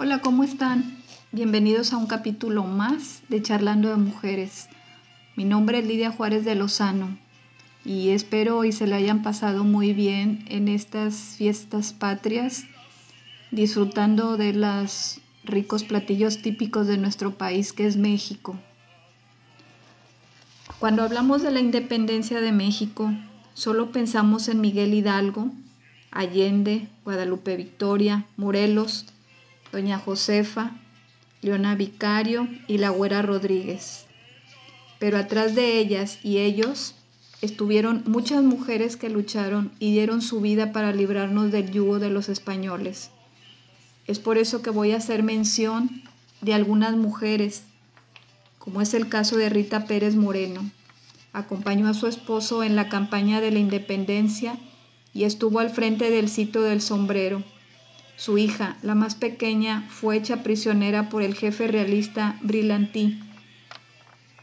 Hola, ¿cómo están? Bienvenidos a un capítulo más de Charlando de Mujeres. Mi nombre es Lidia Juárez de Lozano y espero hoy se le hayan pasado muy bien en estas fiestas patrias, disfrutando de los ricos platillos típicos de nuestro país que es México. Cuando hablamos de la independencia de México, solo pensamos en Miguel Hidalgo, Allende, Guadalupe Victoria, Morelos, doña Josefa, Leona Vicario y la Güera Rodríguez. Pero atrás de ellas y ellos estuvieron muchas mujeres que lucharon y dieron su vida para librarnos del yugo de los españoles. Es por eso que voy a hacer mención de algunas mujeres, como es el caso de Rita Pérez Moreno. Acompañó a su esposo en la campaña de la independencia y estuvo al frente del sitio del sombrero su hija, la más pequeña, fue hecha prisionera por el jefe realista Brilantí.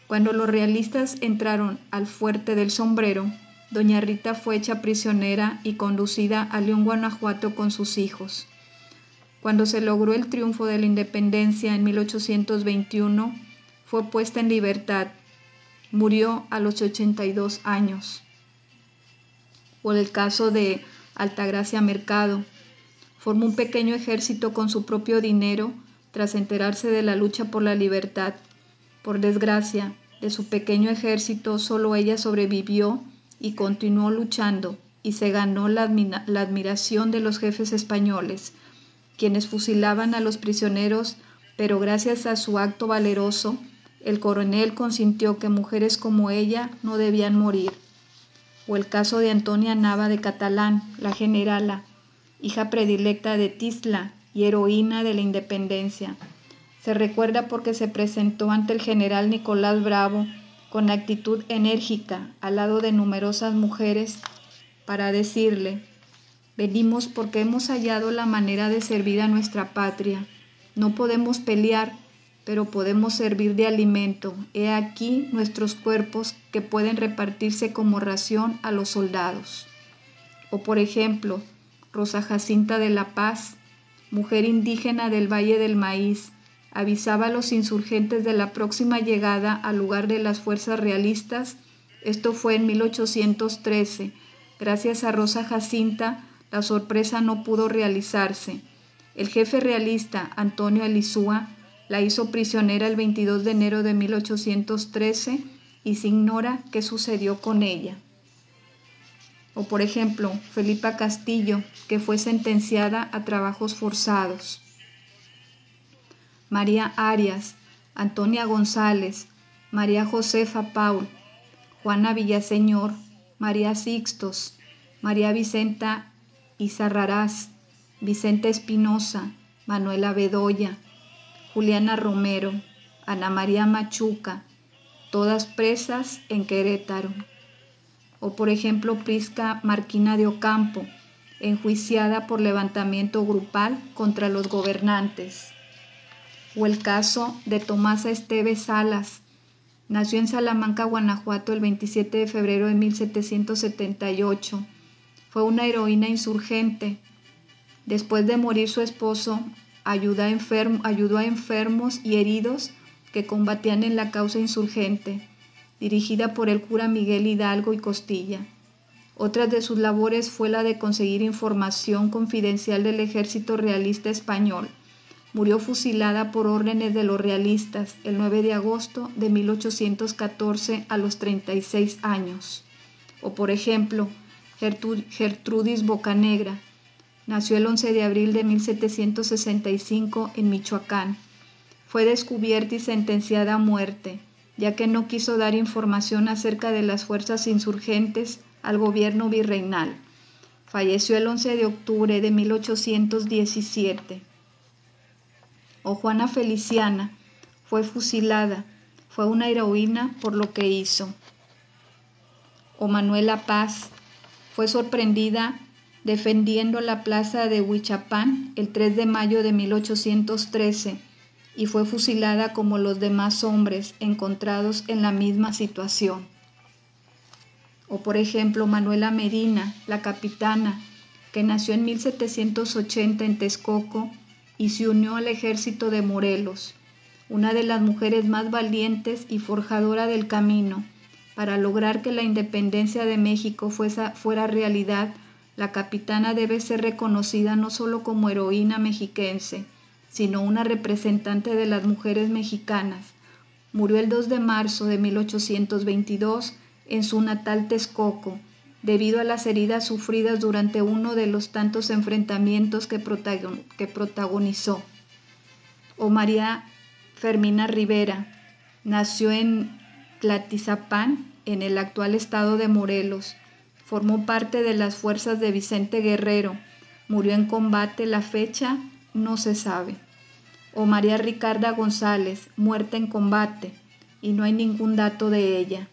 Cuando los realistas entraron al fuerte del sombrero, doña Rita fue hecha prisionera y conducida a León, Guanajuato con sus hijos. Cuando se logró el triunfo de la independencia en 1821, fue puesta en libertad. Murió a los 82 años. Por el caso de Altagracia Mercado, Formó un pequeño ejército con su propio dinero tras enterarse de la lucha por la libertad. Por desgracia, de su pequeño ejército solo ella sobrevivió y continuó luchando y se ganó la, la, admiración de los jefes españoles, quienes fusilaban a los prisioneros, pero gracias a su acto valeroso, el coronel consintió que mujeres como ella no debían morir. O el caso de Antonia Nava de Catalán, la generala, hija predilecta de Tisla y heroína de la independencia. Se recuerda porque se presentó ante el general Nicolás Bravo con actitud enérgica al lado de numerosas mujeres para decirle, venimos porque hemos hallado la manera de servir a nuestra patria. No podemos pelear, pero podemos servir de alimento. He aquí nuestros cuerpos que pueden repartirse como ración a los soldados. O por ejemplo, Rosa Jacinta de la Paz, mujer indígena del Valle del Maíz, avisaba a los insurgentes de la próxima llegada al lugar de las fuerzas realistas. Esto fue en 1813. Gracias a Rosa Jacinta, la sorpresa no pudo realizarse. El jefe realista, Antonio Alizúa, la hizo prisionera el 22 de enero de 1813 y se ignora qué sucedió con ella. O por ejemplo, Felipa Castillo, que fue sentenciada a trabajos forzados. María Arias, Antonia González, María Josefa Paul, Juana Villaseñor, María Sixtos, María Vicenta Izarrarás, Vicenta Espinosa, Manuela Bedoya, Juliana Romero, Ana María Machuca, todas presas en Querétaro o por ejemplo Prisca Marquina de Ocampo, enjuiciada por levantamiento grupal contra los gobernantes. O el caso de Tomasa Esteves Salas, nació en Salamanca, Guanajuato el 27 de febrero de 1778. Fue una heroína insurgente. Después de morir su esposo, ayudó a, ayudó a enfermos y heridos que combatían en la causa insurgente dirigida por el cura Miguel Hidalgo y Costilla. Otra de sus labores fue la de conseguir información confidencial del ejército realista español. Murió fusilada por órdenes de los realistas el 9 de agosto de 1814 a los 36 años. O por ejemplo, Gertrudis Bocanegra. Nació el 11 de abril de 1765 en Michoacán. Fue descubierta y sentenciada a muerte ya que no quiso dar información acerca de las fuerzas insurgentes al gobierno virreinal. Falleció el 11 de octubre de 1817. O Juana Feliciana fue fusilada, fue una heroína por lo que hizo. O Manuela Paz fue sorprendida defendiendo la plaza de Huichapán el 3 de mayo de 1813 y fue fusilada como los demás hombres encontrados en la misma situación. O por ejemplo Manuela Medina, la capitana, que nació en 1780 en Texcoco y se unió al ejército de Morelos, una de las mujeres más valientes y forjadora del camino. Para lograr que la independencia de México fuera realidad, la capitana debe ser reconocida no solo como heroína mexiquense, sino una representante de las mujeres mexicanas. Murió el 2 de marzo de 1822 en su natal Texcoco, debido a las heridas sufridas durante uno de los tantos enfrentamientos que, protagonizó. O María Fermina Rivera nació en Tlatizapán, en el actual estado de Morelos. Formó parte de las fuerzas de Vicente Guerrero. Murió en combate. La fecha no se sabe. O María Ricarda González, muerta en combate, y no hay ningún dato de ella.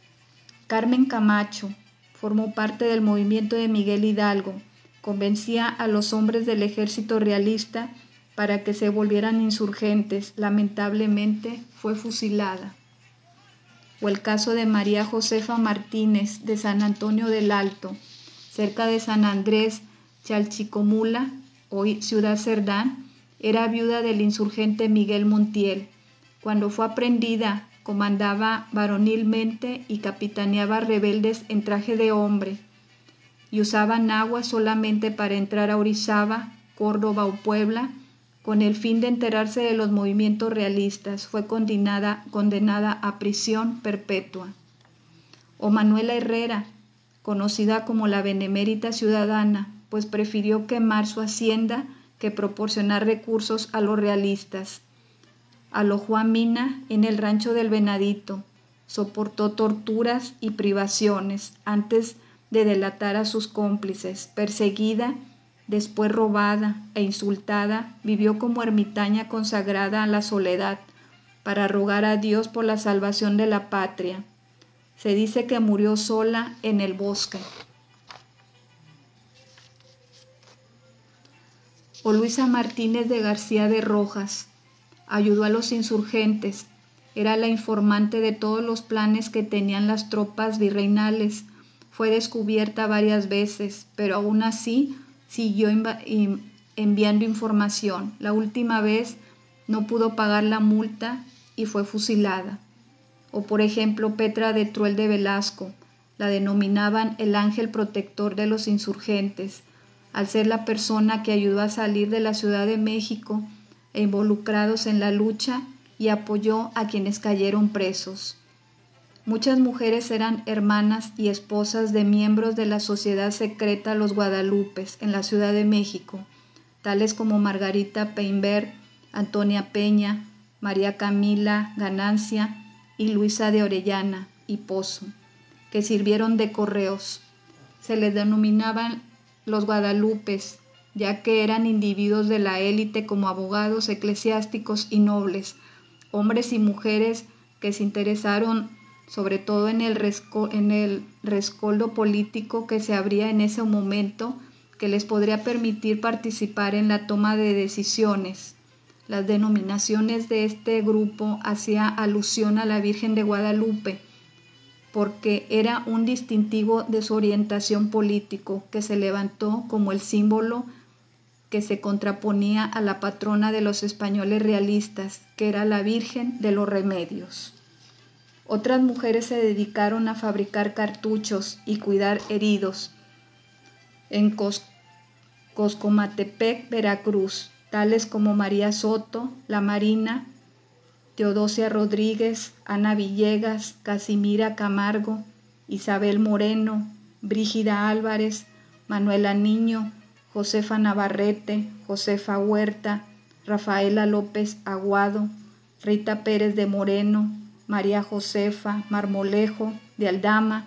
Carmen Camacho, formó parte del movimiento de Miguel Hidalgo, convencía a los hombres del ejército realista para que se volvieran insurgentes. Lamentablemente fue fusilada. O el caso de María Josefa Martínez de San Antonio del Alto, cerca de San Andrés Chalchicomula, hoy Ciudad Cerdán, era viuda del insurgente Miguel Montiel. Cuando fue aprendida comandaba varonilmente y capitaneaba rebeldes en traje de hombre, y usaban agua solamente para entrar a Orizaba, Córdoba o Puebla, con el fin de enterarse de los movimientos realistas. Fue condenada, condenada a prisión perpetua. O Manuela Herrera, conocida como la Benemérita Ciudadana, pues prefirió quemar su hacienda que proporcionar recursos a los realistas alojó a Mina en el rancho del Venadito, soportó torturas y privaciones antes de delatar a sus cómplices, perseguida, después robada e insultada, vivió como ermitaña consagrada a la soledad, para rogar a Dios por la salvación de la patria. Se dice que murió sola en el bosque. O Luisa Martínez de García de Rojas, ayudó a los insurgentes, era la informante de todos los planes que tenían las tropas virreinales. Fue descubierta varias veces, pero aún así siguió enviando información. La última vez no pudo pagar la multa y fue fusilada. O por ejemplo Petra de Truel de Velasco, la denominaban el ángel protector de los insurgentes, al ser la persona que ayudó a salir de la Ciudad de México involucrados en la lucha y apoyó a quienes cayeron presos. Muchas mujeres eran hermanas y esposas de miembros de la sociedad secreta Los Guadalupes en la Ciudad de México, tales como Margarita Peinberg, Antonia Peña, María Camila Ganancia y Luisa de Orellana y Pozo, que sirvieron de correos. Se les denominaban los Guadalupes ya que eran individuos de la élite como abogados, eclesiásticos y nobles, hombres y mujeres que se interesaron sobre todo en el, rescoldo político que se abría en ese momento que les podría permitir participar en la toma de decisiones. Las denominaciones de este grupo hacía alusión a la Virgen de Guadalupe, porque era un distintivo de su orientación político que se levantó como el símbolo que se contraponía a la patrona de los españoles realistas, que era la Virgen de los Remedios. Otras mujeres se dedicaron a fabricar cartuchos y cuidar heridos. En Coscomatepec, Veracruz, tales como María Soto, La Marina, Teodosia Rodríguez, Ana Villegas, Casimira Camargo, Isabel Moreno, Brígida Álvarez, Manuela Niño, Josefa Navarrete, Josefa Huerta, Rafaela López Aguado, Rita Pérez de Moreno, María Josefa Marmolejo de Aldama,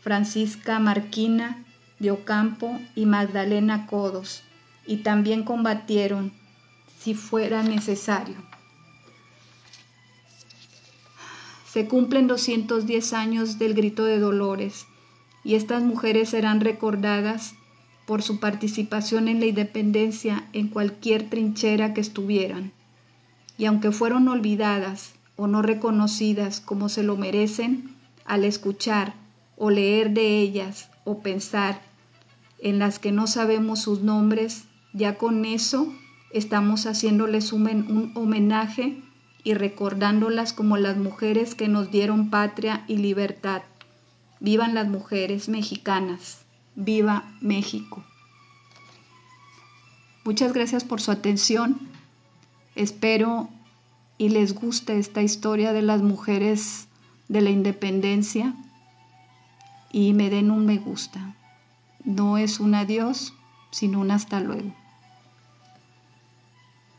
Francisca Marquina de Ocampo y Magdalena Codos, y también combatieron si fuera necesario. Se cumplen 210 años del grito de Dolores y estas mujeres serán recordadas por su participación en la independencia en cualquier trinchera que estuvieran. Y aunque fueron olvidadas o no reconocidas como se lo merecen, al escuchar o leer de ellas o pensar en las que no sabemos sus nombres, ya con eso estamos haciéndoles un, un homenaje y recordándolas como las mujeres que nos dieron patria y libertad. Vivan las mujeres mexicanas. Viva México. Muchas gracias por su atención. Espero y les guste esta historia de las mujeres de la independencia y me den un me gusta. No es un adiós, sino un hasta luego.